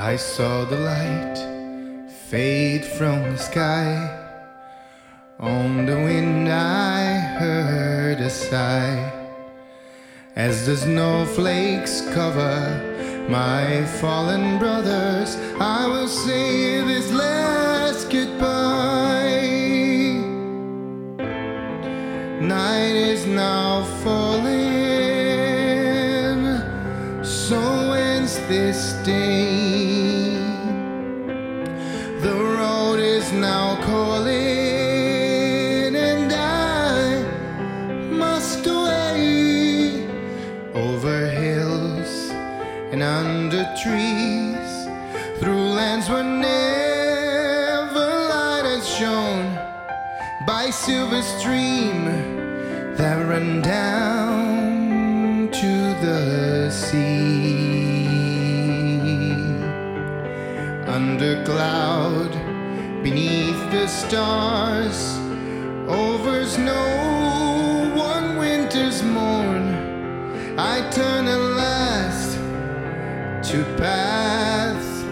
I saw the light fade from the sky. On the wind, I heard a sigh as the snowflakes cover my fallen brothers. I will say this last goodbye. Night is now falling, so ends this day. Now calling, and I must away over hills and under trees, through lands where never light has shone, by silver stream that run down to the sea. Under cloud, beneath the stars, over snow, one winter's morn, I turn at last to paths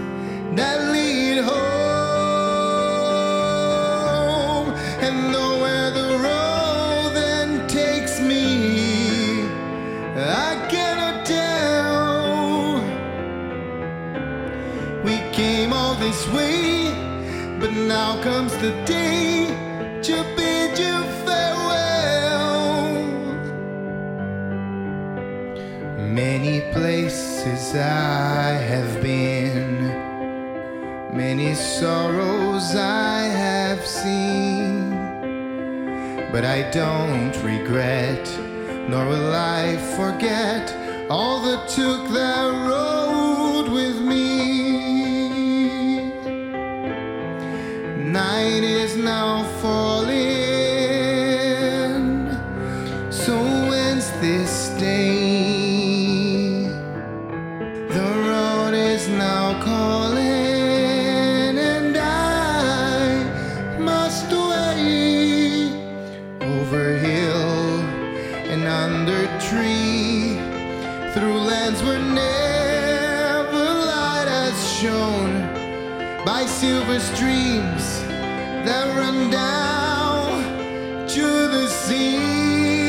that lead home, and nowhere the road then takes me, I cannot tell. We came all this way, but now comes the day to bid you farewell. Many places I have been, many sorrows I have seen, but I don't regret, nor will I forget all that took that road with me. Under tree, through lands where never light has shone by silver streams that run down to the sea.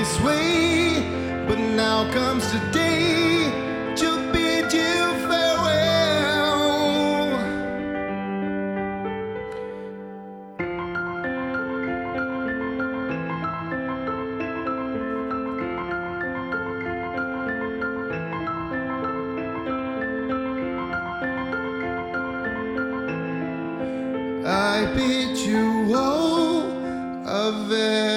This way, but now comes the day to bid you farewell. I bid you all a very